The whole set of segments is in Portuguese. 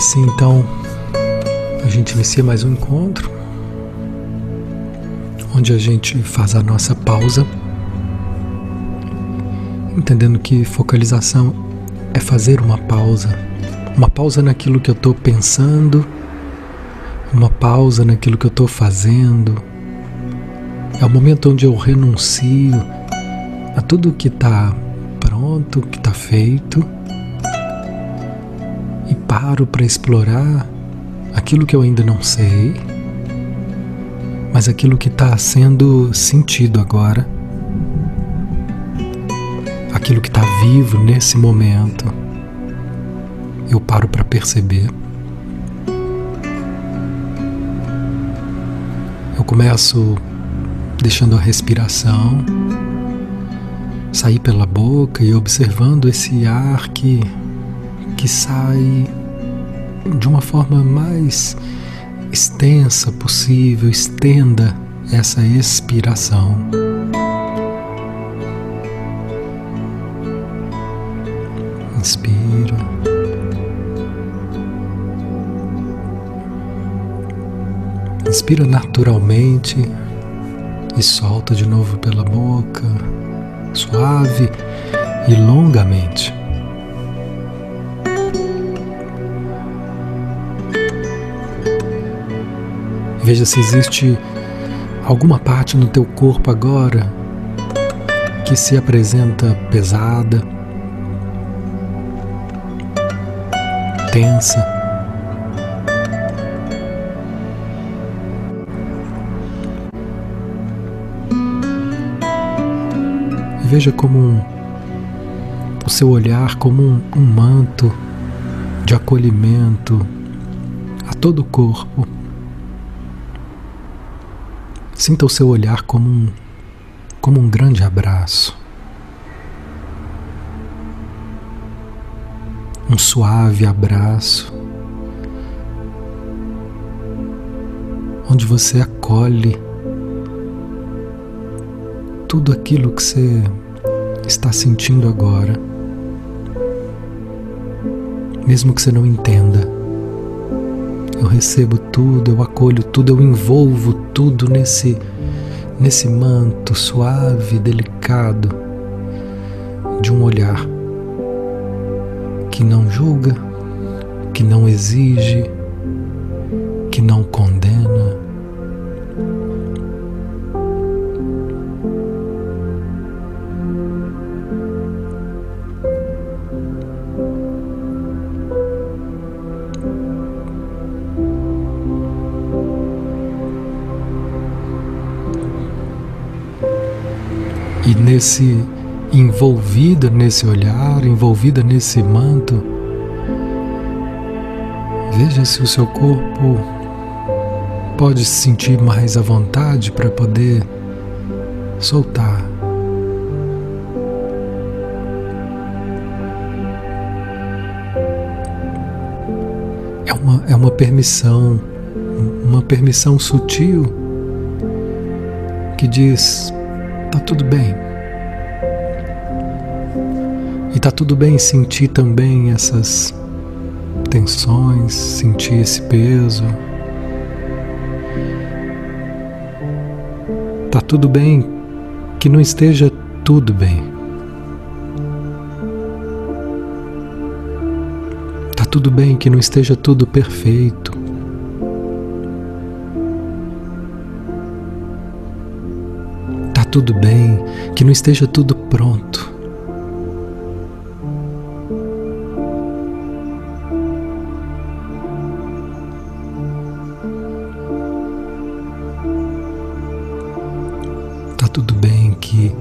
assim, então, a gente inicia mais um encontro, onde a gente faz a nossa pausa, entendendo que focalização é fazer uma pausa, uma pausa naquilo que eu estou pensando, uma pausa naquilo que eu estou fazendo. É o momento onde eu renuncio a tudo que está pronto, que está feito paro para explorar aquilo que eu ainda não sei, mas aquilo que está sendo sentido agora, aquilo que está vivo nesse momento. Eu paro para perceber. Eu começo deixando a respiração sair pela boca e observando esse ar que que sai de uma forma mais extensa possível, estenda essa expiração. Inspira. Inspira naturalmente e solta de novo pela boca, suave e longamente. Veja se existe alguma parte no teu corpo agora que se apresenta pesada, tensa. Veja como o seu olhar como um, um manto de acolhimento a todo o corpo. Sinta o seu olhar como um, como um grande abraço. Um suave abraço. Onde você acolhe tudo aquilo que você está sentindo agora, mesmo que você não entenda. Eu recebo tudo, eu acolho tudo, eu envolvo tudo nesse nesse manto suave, delicado de um olhar que não julga, que não exige, que não condena. E nesse envolvida nesse olhar, envolvida nesse manto, veja se o seu corpo pode se sentir mais à vontade para poder soltar. É uma, é uma permissão, uma permissão sutil que diz: tá tudo bem. E tá tudo bem sentir também essas tensões, sentir esse peso. Tá tudo bem que não esteja tudo bem. Tá tudo bem que não esteja tudo perfeito. Tudo bem que não esteja tudo pronto. Tá tudo bem que,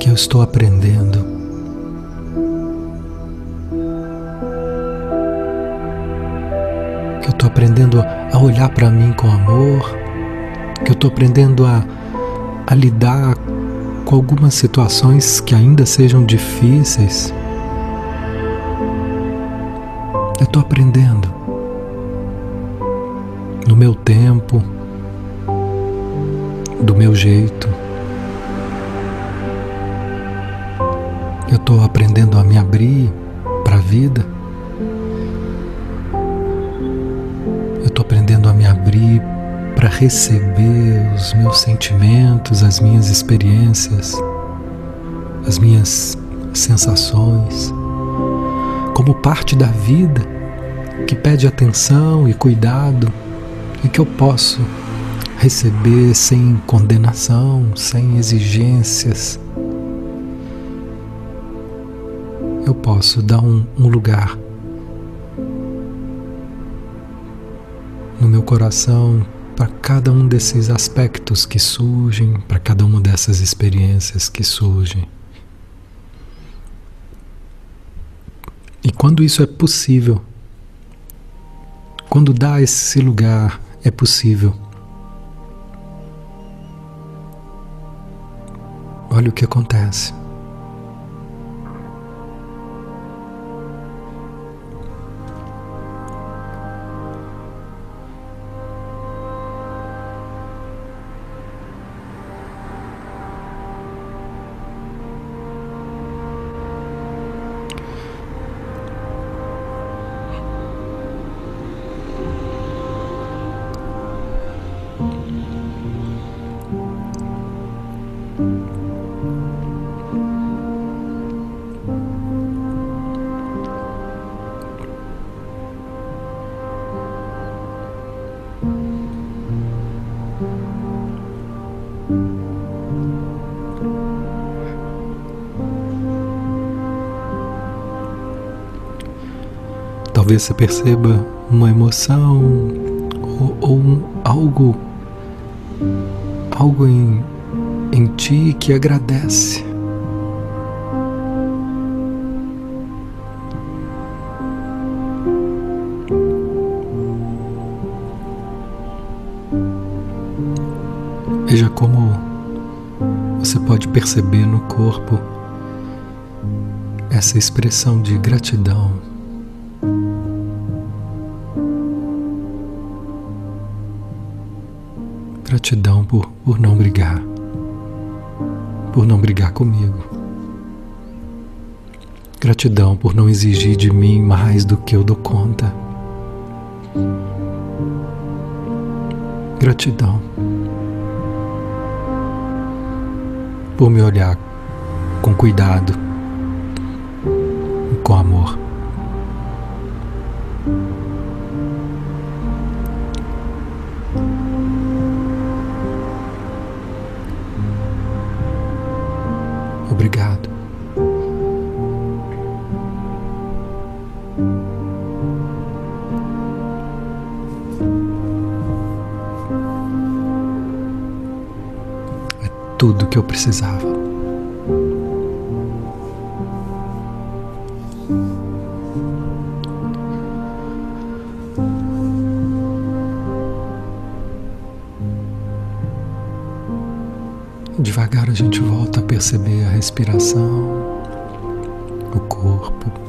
que eu estou aprendendo. Que eu estou aprendendo a olhar para mim com amor. Que eu estou aprendendo a, a lidar com algumas situações que ainda sejam difíceis. Eu estou aprendendo no meu tempo, do meu jeito. Eu estou aprendendo a me abrir para a vida, ali para receber os meus sentimentos, as minhas experiências, as minhas sensações, como parte da vida que pede atenção e cuidado e que eu posso receber sem condenação, sem exigências. Eu posso dar um, um lugar no meu coração para cada um desses aspectos que surgem, para cada uma dessas experiências que surgem. E quando isso é possível, quando dá esse lugar é possível, olha o que acontece. Talvez você perceba uma emoção ou, ou um, algo, algo em, em ti que agradece. Veja como você pode perceber no corpo essa expressão de gratidão. Gratidão por, por não brigar, por não brigar comigo. Gratidão por não exigir de mim mais do que eu dou conta. Gratidão por me olhar com cuidado e com amor. Tudo que eu precisava. Devagar a gente volta a perceber a respiração, o corpo.